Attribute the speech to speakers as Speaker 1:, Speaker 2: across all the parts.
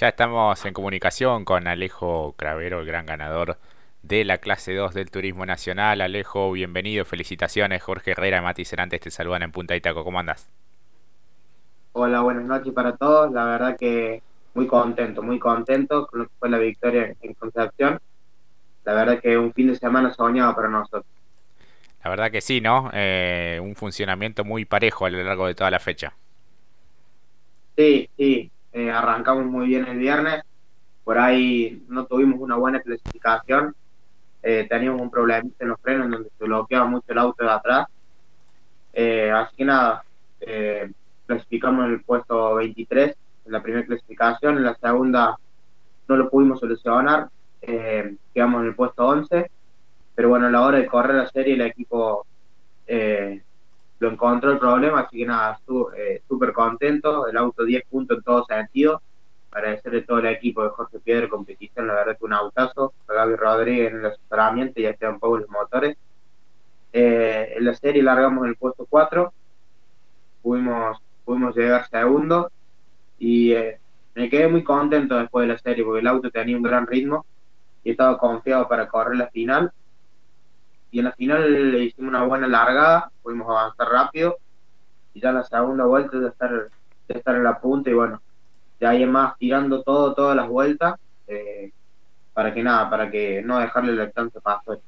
Speaker 1: Ya estamos en comunicación con Alejo Cravero, el gran ganador de la clase 2 del Turismo Nacional. Alejo, bienvenido, felicitaciones. Jorge Herrera Mati Cerantes te saludan en Punta Itaco. ¿Cómo andas?
Speaker 2: Hola, buenas noches para todos. La verdad que muy contento, muy contento con lo que fue la victoria en Concepción. La verdad que un fin de semana soñado para nosotros.
Speaker 1: La verdad que sí, ¿no? Eh, un funcionamiento muy parejo a lo largo de toda la fecha.
Speaker 2: Sí, sí. Eh, arrancamos muy bien el viernes. Por ahí no tuvimos una buena clasificación. Eh, teníamos un problema en los frenos donde se bloqueaba mucho el auto de atrás. así que nada, clasificamos en el puesto 23 en la primera clasificación. En la segunda no lo pudimos solucionar. quedamos en el puesto 11 pero bueno, a la hora de correr la serie el equipo eh, lo encontró el problema, así que nada, eh, súper contento, el auto 10 puntos en todo sentido, agradecerle todo el equipo de Jorge Piedra competición, la verdad que un autazo, a Gaby Rodríguez en el asesoramiento y ya un poco los motores. Eh, en la serie largamos el puesto 4, pudimos, pudimos llegar segundo. Y me quedé muy contento después de la serie porque el auto tenía un gran ritmo y estaba confiado para correr la final y en la final le hicimos una buena largada, pudimos avanzar rápido y ya en la segunda vuelta de estar, de estar en la punta y bueno, de ahí en más tirando todo, todas las vueltas, eh, para que nada, para que no dejarle el alcance para afuera.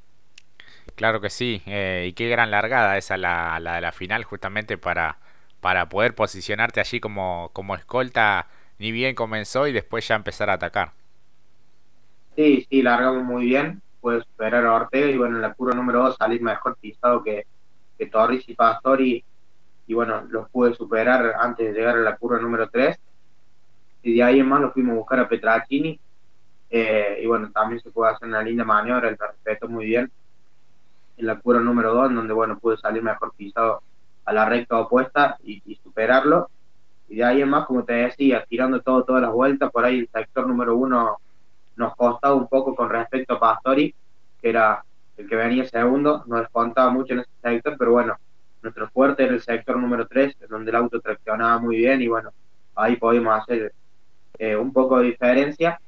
Speaker 1: Claro que sí, eh, y qué gran largada esa la, la de la final justamente para, para poder posicionarte allí como, como escolta, ni bien comenzó y después ya empezar a atacar.
Speaker 2: Sí, sí, largamos muy bien, puede superar a Ortega y bueno, en la curva número 2 salir mejor pisado que, que Torres y Pastori y bueno, los pude superar antes de llegar a la curva número 3 y de ahí en más lo fuimos a buscar a Petracini eh, y bueno, también se puede hacer una linda maniobra, el respeto muy bien en la curva número 2 donde bueno, pude salir mejor pisado a la recta opuesta y, y superarlo. Y de ahí en más, como te decía, tirando todo, todas las vueltas, por ahí el sector número 1 nos costaba un poco con respecto a Pastori, que era el que venía segundo, nos descontaba mucho en ese sector, pero bueno, nuestro fuerte era el sector número 3, donde el auto traccionaba muy bien y bueno, ahí podíamos hacer eh, un poco de diferencia.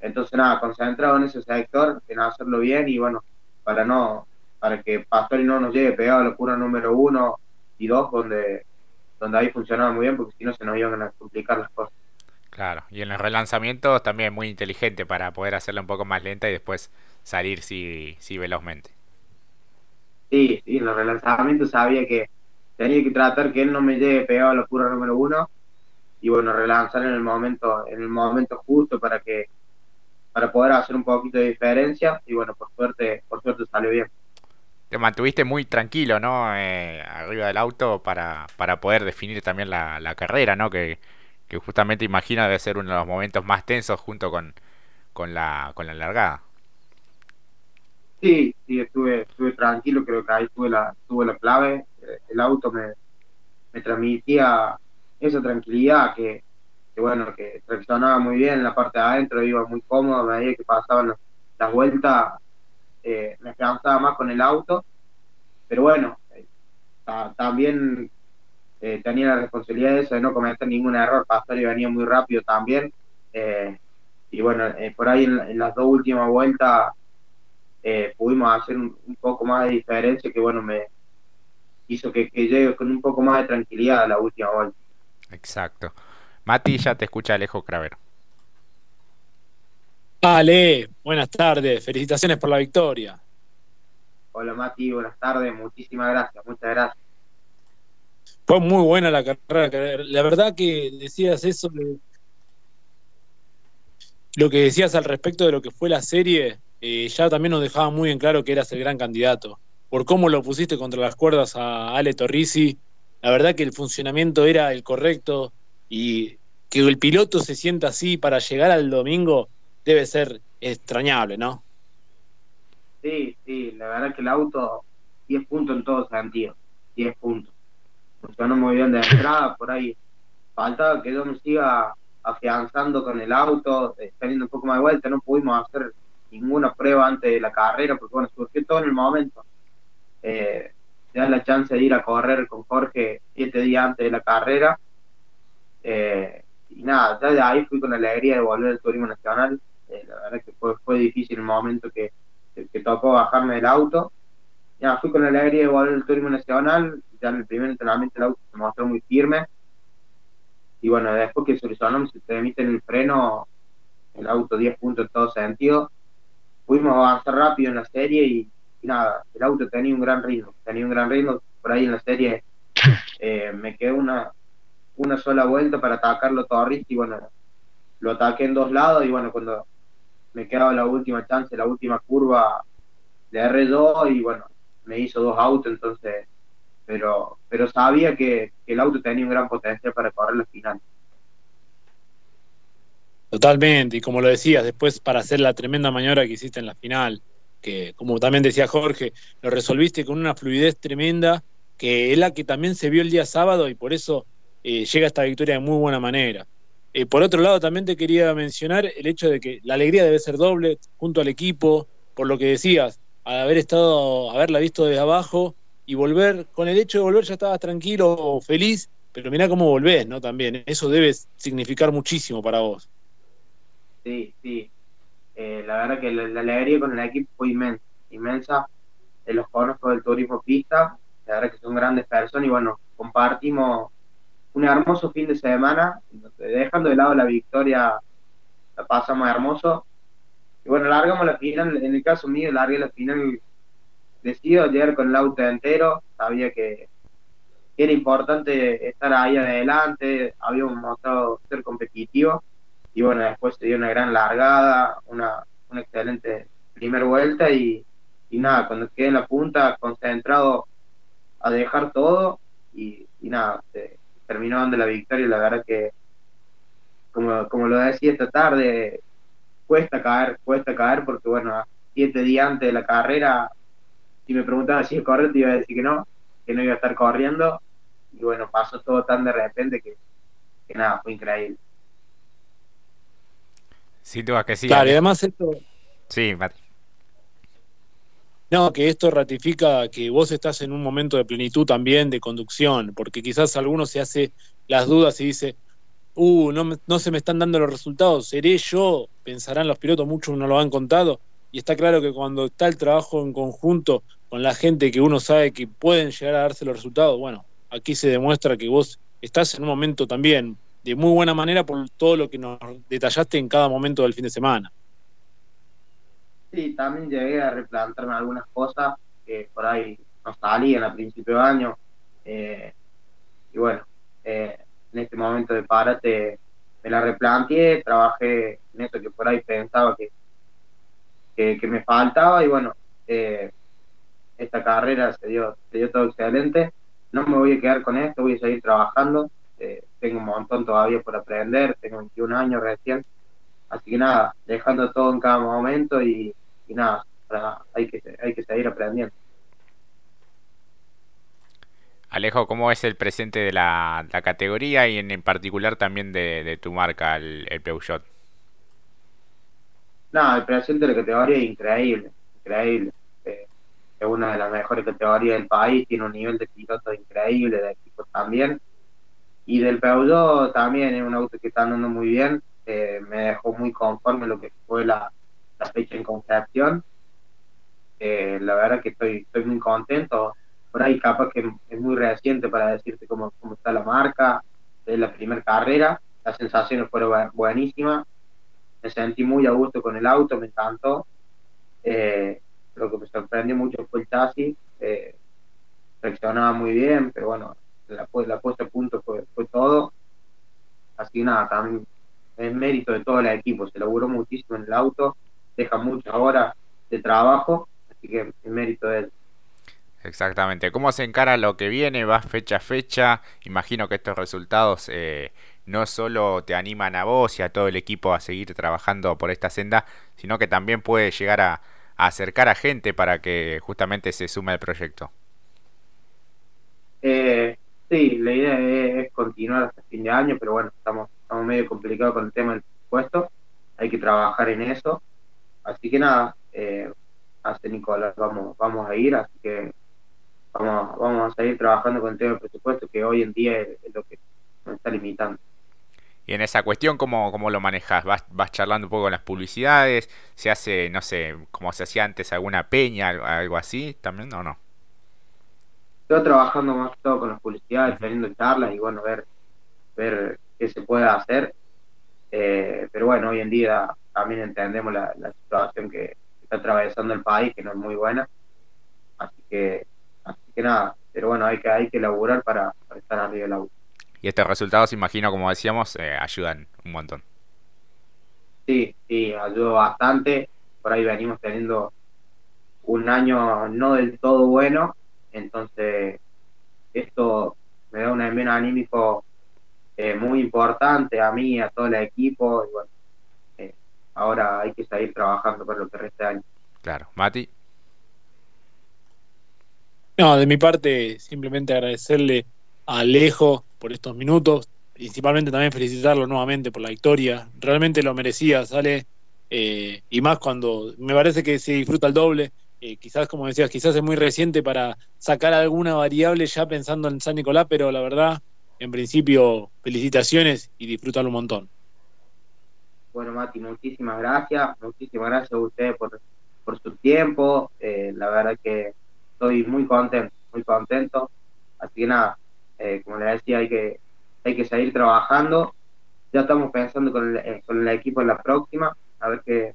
Speaker 2: Entonces nada, concentrado en ese sector, en hacerlo bien y bueno, para no, para que Pastori no nos llegue pegado a la curva número 1 y 2, donde, donde ahí funcionaba muy bien, porque si no se nos iban a complicar las cosas.
Speaker 1: Claro, y en los relanzamientos también muy inteligente para poder hacerla un poco más lenta y después salir si, si velozmente.
Speaker 2: Sí, sí, en los relanzamientos sabía que tenía que tratar que él no me llegue pegado a la curva número uno y bueno, relanzar en el momento, en el momento justo para que para poder hacer un poquito de diferencia y bueno, por suerte, por suerte salió bien.
Speaker 1: Te mantuviste muy tranquilo, ¿no? Eh, arriba del auto para, para poder definir también la, la carrera, ¿no? Que, justamente imagina debe ser uno de los momentos más tensos junto con, con, la, con la largada.
Speaker 2: Sí, sí, estuve, estuve tranquilo, creo que ahí tuve la, tuve la clave. Eh, el auto me, me transmitía esa tranquilidad que, que, bueno, que traccionaba muy bien en la parte de adentro, iba muy cómodo, a medida que pasaban las vueltas, eh, me cansaba más con el auto, pero bueno, eh, también eh, tenía la responsabilidad de eso, de no cometer ningún error. Pastori venía muy rápido también. Eh, y bueno, eh, por ahí en, las dos últimas vueltas pudimos hacer un, poco más de diferencia que bueno, me hizo que, llegue con un poco más de tranquilidad a la última vuelta.
Speaker 1: Exacto. Mati, ya te escucha Alejo Cravero.
Speaker 3: Vale, buenas tardes, felicitaciones por la victoria.
Speaker 2: Hola Mati, buenas tardes, muchísimas gracias, muchas gracias.
Speaker 3: Fue muy buena la carrera. La verdad que decías eso, lo que decías al respecto de lo que fue la serie, eh, ya también nos dejaba muy en claro que eras el gran candidato. Por cómo lo pusiste contra las cuerdas a Ale Torrisi, la verdad que el funcionamiento era el correcto y que el piloto se sienta así para llegar al domingo debe ser extrañable, ¿no?
Speaker 2: Sí, sí, la verdad que el auto 10 puntos en todo sentido, 10 puntos funcionó muy bien de entrada, por ahí faltaba que yo me siga afianzando con el auto, eh, teniendo un poco más de vuelta, no pudimos hacer ninguna prueba antes de la carrera, porque bueno, surgió todo en el momento. Eh, da la chance de ir a correr con Jorge siete días antes de la carrera. Eh, y nada, ya de ahí fui con la alegría de volver al turismo nacional. Eh, la verdad que fue, fue difícil el momento que, que, tocó bajarme del auto. Ya fui con la alegría de volver al turismo nacional. En el primer entrenamiento el auto se mostró muy firme. Y bueno, después que solucionamos, se te emite el freno, el auto 10 puntos en todo sentido. Pudimos avanzar rápido en la serie y, nada, el auto tenía un gran ritmo. Tenía un gran ritmo. Por ahí en la serie eh, me quedé una, una sola vuelta para atacarlo Torres y bueno, lo ataqué en dos lados y bueno, cuando me quedaba la última chance, la última curva, le erré dos y bueno, me hizo dos autos, entonces, pero, pero sabía que, el auto tenía un gran potencial para correr la final.
Speaker 3: Totalmente, y como lo decías, después para hacer la tremenda maniobra que hiciste en la final, que como también decía Jorge, lo resolviste con una fluidez tremenda, que es la que también se vio el día sábado y por eso eh, llega esta victoria de muy buena manera. Eh, por otro lado, también te quería mencionar el hecho de que la alegría debe ser doble junto al equipo, por lo que decías, al haber estado, haberla visto desde abajo y volver, con el hecho de volver ya estabas tranquilo, feliz, pero mira cómo volvés, ¿no? También, eso debe significar muchísimo para vos.
Speaker 2: Sí, sí. Eh, la verdad que la, alegría con el equipo fue inmensa, inmensa. los conozco del turismo pista, la verdad que son grandes personas y bueno, compartimos un hermoso fin de semana, dejando de lado la victoria, la pasamos hermoso. Y bueno, largamos la final, en el caso mío, largué la final, decido llegar con el auto entero, sabía que era importante estar ahí adelante, habíamos mostrado ser competitivo y bueno, después se dio una gran largada, una, una excelente primera vuelta y, y nada, cuando quedé en la punta, concentrado a dejar todo y, y nada, se, terminó dando la victoria. La verdad que, como, como lo decía esta tarde, cuesta caer, cuesta caer porque, bueno, siete días antes de la carrera, si me preguntaban si iba a correr, te iba a decir que no, que no iba a estar corriendo. Y bueno, pasó todo tan de repente que, que nada, fue increíble.
Speaker 1: Sí, tú que sí.
Speaker 3: Claro, y además esto.
Speaker 1: Sí, Mati.
Speaker 3: No, que esto ratifica que vos estás en un momento de plenitud también de conducción, porque quizás alguno se hace las dudas y dice, uh, no, no se me están dando los resultados, ¿seré yo? Pensarán los pilotos, muchos no lo han contado, y está claro que cuando está el trabajo en conjunto con la gente que uno sabe que pueden llegar a darse los resultados, bueno, aquí se demuestra que vos estás en un momento también de muy buena manera por todo lo que nos detallaste en cada momento del fin de semana.
Speaker 2: Sí, también llegué a replantarme algunas cosas que por ahí no salían a principio de año. Eh, y bueno, eh, en este momento de párate me la replanteé, trabajé en eso que por ahí pensaba que, que, me faltaba y bueno, eh, esta carrera se dio, se dio todo excelente. No me voy a quedar con esto, voy a seguir trabajando. tengo un montón todavía por aprender, tengo 21 años recién. Así que nada, dejando todo en cada momento y, nada, hay, que, hay que seguir aprendiendo.
Speaker 1: Alejo, ¿cómo es el presente de la, categoría y en, particular también de, tu marca, el, Peugeot?
Speaker 2: No, el presente de la categoría es increíble, increíble. Eh, es una de las mejores categorías del país, tiene un nivel de pilotos increíble, de equipos también. Y del Peugeot también es un auto que está andando muy bien. Eh, me dejó muy conforme lo que fue la, la fecha en Concepción. Eh, la verdad que estoy, estoy muy contento. Por ahí capaz que es muy reciente para decirte cómo, cómo está la marca, de la primera carrera. Las sensaciones fueron buenísimas. Me sentí muy a gusto con el auto, me encantó. Eh, lo que me sorprendió mucho fue el chasis. Eh, reaccionaba muy bien, pero bueno, la, la puesta a punto fue, todo. Así nada, también es mérito de todo el equipo. Se logró muchísimo en el auto deja muchas horas de trabajo, así que el mérito de él.
Speaker 1: Exactamente. ¿Cómo se encara lo que viene? Va fecha a fecha. Imagino que estos resultados eh, no solo te animan a vos y a todo el equipo a seguir trabajando por esta senda, sino que también puede llegar a, acercar a gente para que justamente se sume al proyecto.
Speaker 2: Eh, sí, la idea es, continuar hasta fin de año, pero bueno, estamos, estamos medio complicados con el tema del presupuesto. Hay que trabajar en eso. Así que nada, eh, hace Nicolás, vamos, vamos a ir, así que vamos, vamos a seguir trabajando con el tema del presupuesto, que hoy en día es, lo que nos está limitando.
Speaker 1: Y en esa cuestión, ¿cómo, cómo lo manejas? ¿Vas, ¿Vas charlando un poco con las publicidades? ¿Se hace, no sé, como se hacía antes, alguna peña, algo así también o no?
Speaker 2: Estoy trabajando más que todo con las publicidades, teniendo charlas y bueno, ver, ver qué se puede hacer. Eh, pero bueno, hoy en día también entendemos la, situación que está atravesando el país, que no es muy buena. Así que, así que nada, pero bueno, hay que, hay que laburar para, para estar arriba del auto.
Speaker 1: Y estos resultados, imagino, como decíamos, eh, ayudan un montón.
Speaker 2: Sí, sí, ayuda bastante. Por ahí venimos teniendo un año no del todo bueno, entonces esto me da un envío anímico eh, muy importante a mí, a todo el equipo, y bueno, eh, ahora hay que seguir trabajando para lo que resta de año.
Speaker 1: Claro, Mati.
Speaker 3: No, de mi parte, simplemente agradecerle a Alejo por estos minutos. Principalmente también felicitarlo nuevamente por la victoria. Realmente lo merecía, sale. Eh, y más cuando me parece que se disfruta el doble. Eh, quizás, como decías, quizás es muy reciente para sacar alguna variable ya pensando en San Nicolás, pero la verdad, en principio, felicitaciones y disfrútalo un montón.
Speaker 2: Bueno, Mati, muchísimas gracias. Muchísimas gracias a ustedes por, por su tiempo. Eh, la verdad que estoy muy contento, muy contento. Así que nada, eh, como le decía, hay que, hay que seguir trabajando. Ya estamos pensando con el, eh, con el equipo en la próxima, a ver qué,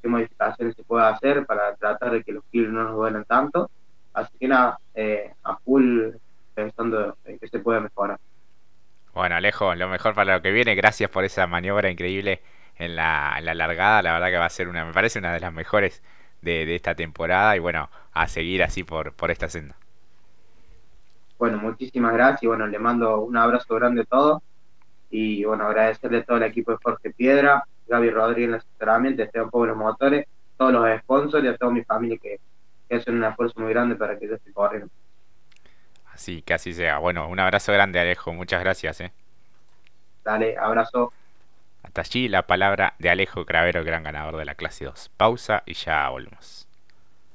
Speaker 2: qué modificaciones se puede hacer para tratar de que los kilos no nos duelen tanto. Así que nada, eh, a full pensando en que se puede mejorar.
Speaker 1: Bueno, Alejo, lo mejor para lo que viene. Gracias por esa maniobra increíble en la, en la largada. La verdad que va a ser una, me parece una de las mejores de, de esta temporada. Y bueno, a seguir así por, por esta senda.
Speaker 2: Bueno, muchísimas gracias y bueno, le mando un abrazo grande a todos y bueno, agradecerle a todo el equipo de Jorge Piedra, Gaby Rodríguez en el asesoramiento, Esteban los Motores, todos los sponsors y a toda mi familia que, hacen un esfuerzo muy grande para que yo esté corriendo.
Speaker 1: Así, que así sea. Bueno, un abrazo grande Alejo, muchas gracias. ¿eh?
Speaker 2: Dale, abrazo.
Speaker 1: Hasta allí la palabra de Alejo Cravero, gran ganador de la clase 2. Pausa y ya volvemos.